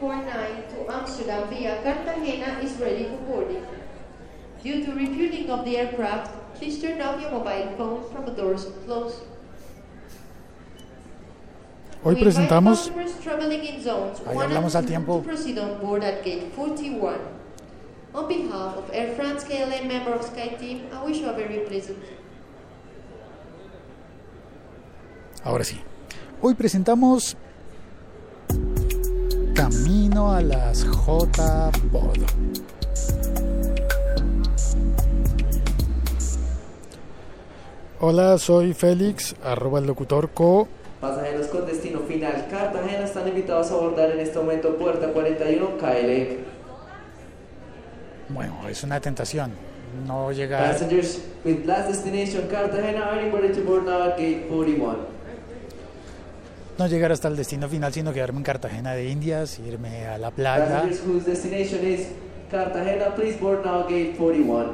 749 to Amsterdam via Cartagena is ready for boarding. Due to refueling of the aircraft, please turn off your mobile phone from the doors close. Hoy presentamos, customers traveling in zones Ahí one hablamos al tiempo. on board at gate 41. On behalf of Air France KLM member of SkyTeam, I wish you a very pleasant ahora sí, hoy presentamos Camino a las J-Pod. Hola, soy Félix, arroba el locutor co. Pasajeros con destino final Cartagena están invitados a abordar en este momento puerta 41 KLM. Bueno, es una tentación no llegar, Passengers with last destination Cartagena are ready to board now at gate 41. No llegar hasta el destino final, sino quedarme en Cartagena de Indias, irme a la playa. Passengers whose destination is Cartagena, please board now gate 41.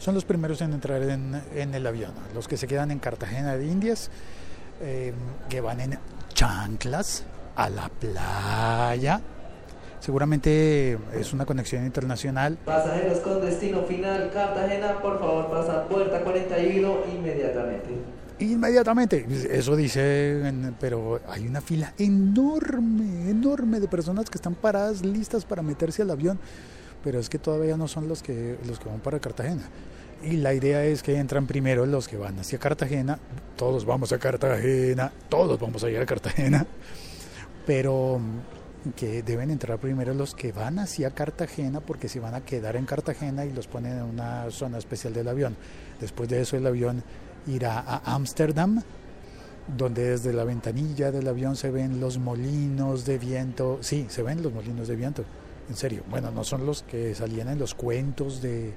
Son los primeros en entrar en, en el avión. Los que se quedan en Cartagena de Indias, eh, que van en chanclas a la playa. Seguramente es una conexión internacional. Pasajeros con destino final Cartagena, por favor pasa puerta 41 inmediatamente. Inmediatamente, eso dice, pero hay una fila enorme, enorme de personas que están paradas, listas para meterse al avión, pero es que todavía no son los que, los que van para Cartagena. Y la idea es que entran primero los que van hacia Cartagena, todos vamos a Cartagena, todos vamos a ir a Cartagena, pero que deben entrar primero los que van hacia Cartagena porque se van a quedar en Cartagena y los ponen en una zona especial del avión. Después de eso el avión irá a Ámsterdam, donde desde la ventanilla del avión se ven los molinos de viento. Sí, se ven los molinos de viento, en serio. Bueno, no son los que salían en los cuentos de,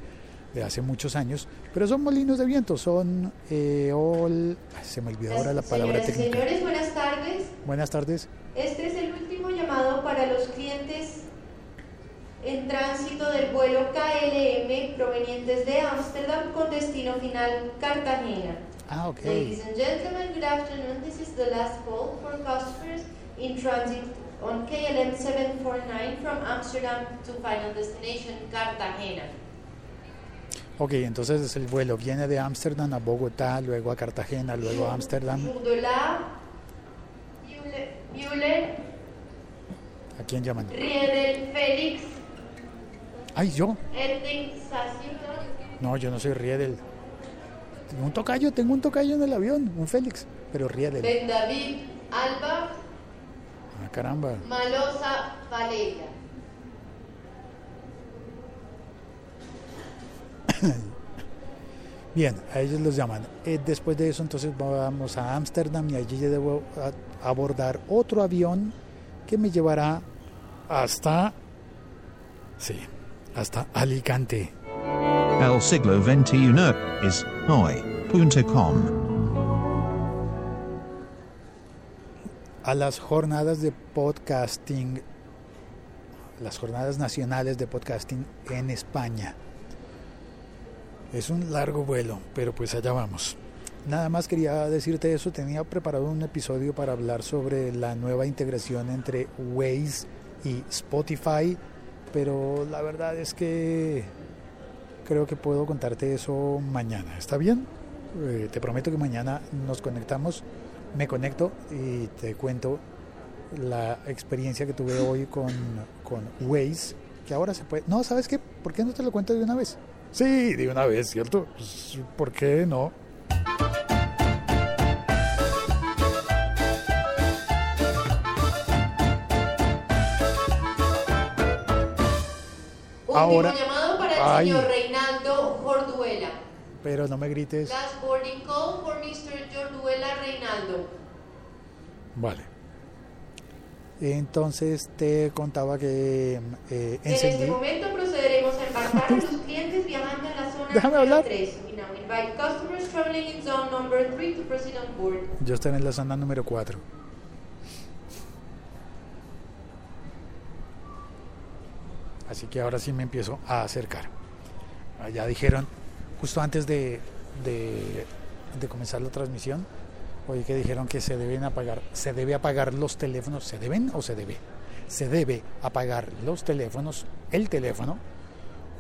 de hace muchos años, pero son molinos de viento, son ay, Se me olvidó ahora la palabra Señoras y técnica. señores, buenas tardes. Buenas tardes. Este es para los clientes en tránsito del vuelo KLM provenientes de Ámsterdam con destino final Cartagena. Ah, ok. Ladies and gentlemen, good afternoon. This is the last call for customers in transit on KLM 749 from Amsterdam to final destination Cartagena. Ok, entonces el vuelo viene de Ámsterdam a Bogotá, luego a Cartagena, luego a Ámsterdam. Müller, ¿A quién llaman? Riedel, Félix, Ay, yo. No, yo no soy Riedel. Tengo un tocayo, tengo un tocayo en el avión, un Félix, pero Riedel. Ben David, Alba, Ah, caramba. Malosa, Valeria. Bien, a ellos los llaman. Eh, después de eso, entonces vamos a Ámsterdam y allí debo a- abordar otro avión que me llevará hasta. Sí, hasta Alicante. El siglo XXI es hoy.com. a las jornadas de podcasting, las jornadas nacionales de podcasting en España. Es un largo vuelo, pero pues allá vamos. Nada más quería decirte eso, tenía preparado un episodio para hablar sobre la nueva integración entre Waze y Spotify, pero la verdad es que creo que puedo contarte eso mañana. ¿Está bien? Eh, te prometo que mañana nos conectamos, me conecto y te cuento la experiencia que tuve hoy con, con Waze, que ahora se puede... No, ¿sabes qué? ¿Por qué no te lo cuento de una vez? Sí, de una vez, ¿cierto? Pues, ¿Por qué no? Último llamado para el señor Reinaldo Jorduela. Pero no me grites. Last boarding call for Mr. Jorduela Reinaldo. Vale. Entonces te contaba que eh, En este momento procederemos a embarcar a los clientes viajando en la zona Déjame número hablar. 3. We now invite customers traveling in zone number 3 to proceed on board. Yo estoy en la zona número 4. Así que ahora sí me empiezo a acercar. Ya dijeron, justo antes de, de, de comenzar la transmisión, oye que dijeron que se deben apagar, se debe apagar los teléfonos, ¿se deben o se debe? se debe apagar los teléfonos, el teléfono,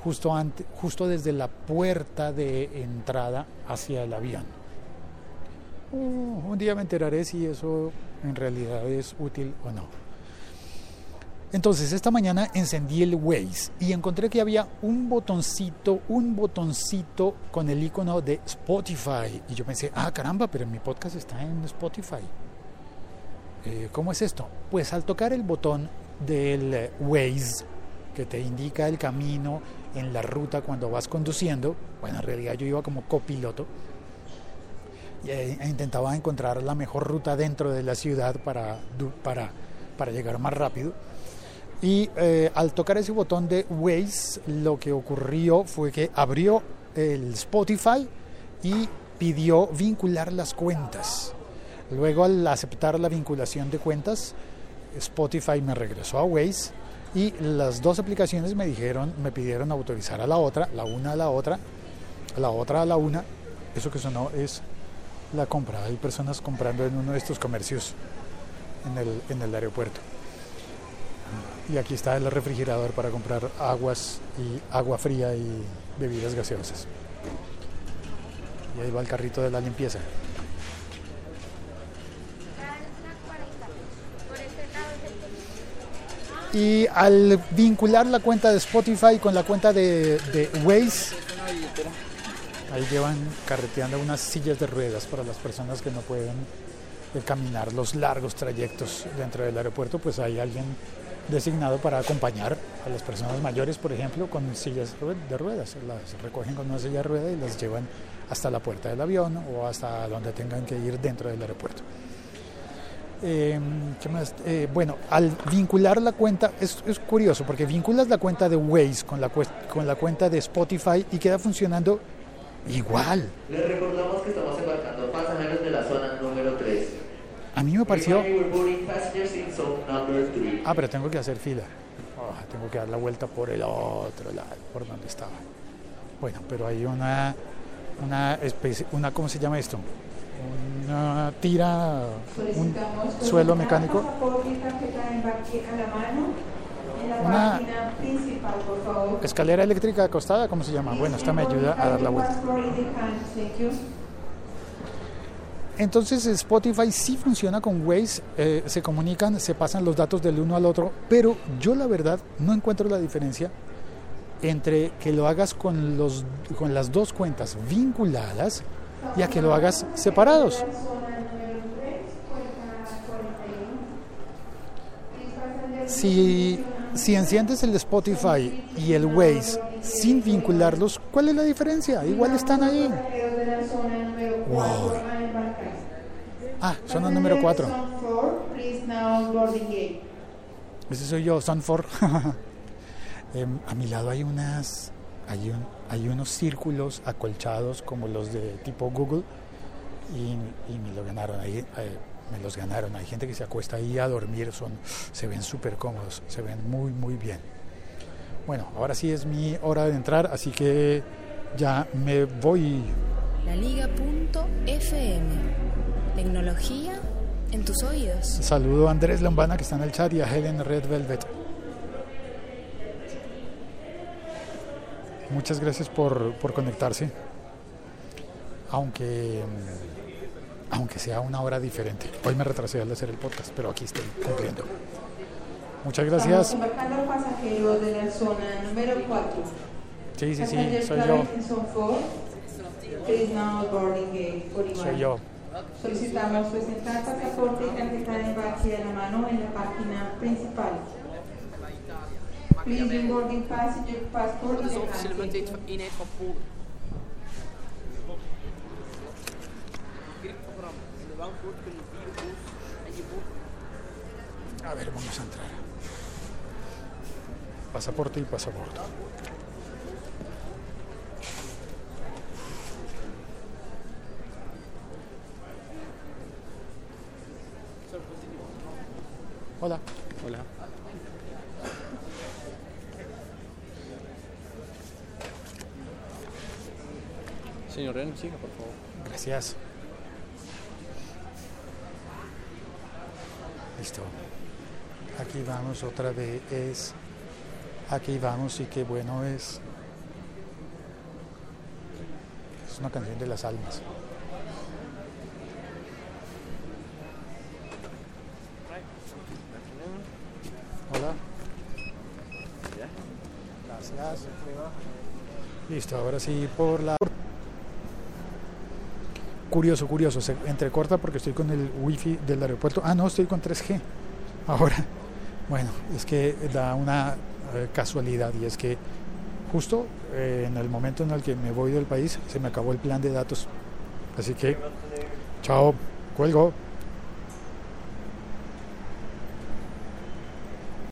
justo, ante, justo desde la puerta de entrada hacia el avión. Uh, un día me enteraré si eso en realidad es útil o no. Entonces esta mañana encendí el Waze y encontré que había un botoncito, un botoncito con el icono de Spotify. Y yo pensé, ah caramba, pero mi podcast está en Spotify. Eh, ¿Cómo es esto? Pues al tocar el botón del Waze que te indica el camino en la ruta cuando vas conduciendo, bueno, en realidad yo iba como copiloto, e intentaba encontrar la mejor ruta dentro de la ciudad para, para llegar más rápido. Y eh, al tocar ese botón de Waze, lo que ocurrió fue que abrió el Spotify y pidió vincular las cuentas. Luego al aceptar la vinculación de cuentas, Spotify me regresó a Waze y las dos aplicaciones me dijeron, me pidieron autorizar a la otra, la una a la otra, la otra a la una. Eso que sonó es la compra. Hay personas comprando en uno de estos comercios en el, en el aeropuerto. Y aquí está el refrigerador para comprar aguas y agua fría y bebidas gaseosas. Y ahí va el carrito de la limpieza. Y al vincular la cuenta de Spotify con la cuenta de, de Waze, ahí llevan carreteando unas sillas de ruedas para las personas que no pueden caminar los largos trayectos dentro del aeropuerto, pues hay alguien designado para acompañar a las personas mayores, por ejemplo, con sillas de ruedas. Las recogen con una silla de rueda y las llevan hasta la puerta del avión o hasta donde tengan que ir dentro del aeropuerto. Eh, ¿qué más? Eh, bueno, al vincular la cuenta, es, es, curioso porque vinculas la cuenta de Waze con la, con la cuenta de Spotify y queda funcionando igual. Les recordamos que estamos embarcando pasajeros de la zona número 3. A mí me pareció... Ah, pero tengo que hacer fila. Oh, tengo que dar la vuelta por el otro lado, por donde estaba. Bueno, pero hay una, una especie, una, ¿cómo se llama esto? Una tira, un suelo mecánico. Una escalera eléctrica acostada, ¿cómo se llama? Bueno, esta me ayuda a dar la vuelta. Entonces Spotify sí funciona con Waze, eh, se comunican, se pasan los datos del uno al otro, pero yo la verdad no encuentro la diferencia entre que lo hagas con, los, con las dos cuentas vinculadas y a que lo hagas separados. Si, si enciendes el Spotify y el Waze sin vincularlos, ¿cuál es la diferencia? Igual están ahí. Wow. Ah, zona número 4. Ese soy yo, Son 4. eh, a mi lado hay unas hay, un, hay unos círculos acolchados como los de tipo Google y, y me lo ganaron ahí. Eh, me los ganaron. Hay gente que se acuesta ahí a dormir, son, se ven súper cómodos, se ven muy, muy bien. Bueno, ahora sí es mi hora de entrar, así que ya me voy. La Liga.fm. Tecnología en tus oídos. Saludo a Andrés Lombana que está en el chat y a Helen Red Velvet. Muchas gracias por, por conectarse. Aunque aunque sea una hora diferente. Hoy me retrasé al hacer el podcast, pero aquí estoy cumpliendo. Muchas gracias. Estamos embarcando pasajeros de la zona número 4. Sí, sí, sí, soy yo. Soy yo. Solicitamos presentar pasaporte y tarjeta de embarque a la mano en la página principal. Please bring boarding passenger passport in the hand. A ver, vamos a entrar. Pasaporte y pasaporte. Hola. Hola. Señor Ren, siga, por favor. Gracias. Listo. Aquí vamos otra vez. Aquí vamos y qué bueno es. Es una canción de las almas. Hola. Gracias. Listo, ahora sí por la... Curioso, curioso, se entrecorta porque estoy con el wifi del aeropuerto. Ah, no, estoy con 3G. Ahora, bueno, es que da una eh, casualidad y es que justo eh, en el momento en el que me voy del país se me acabó el plan de datos. Así que, chao, cuelgo.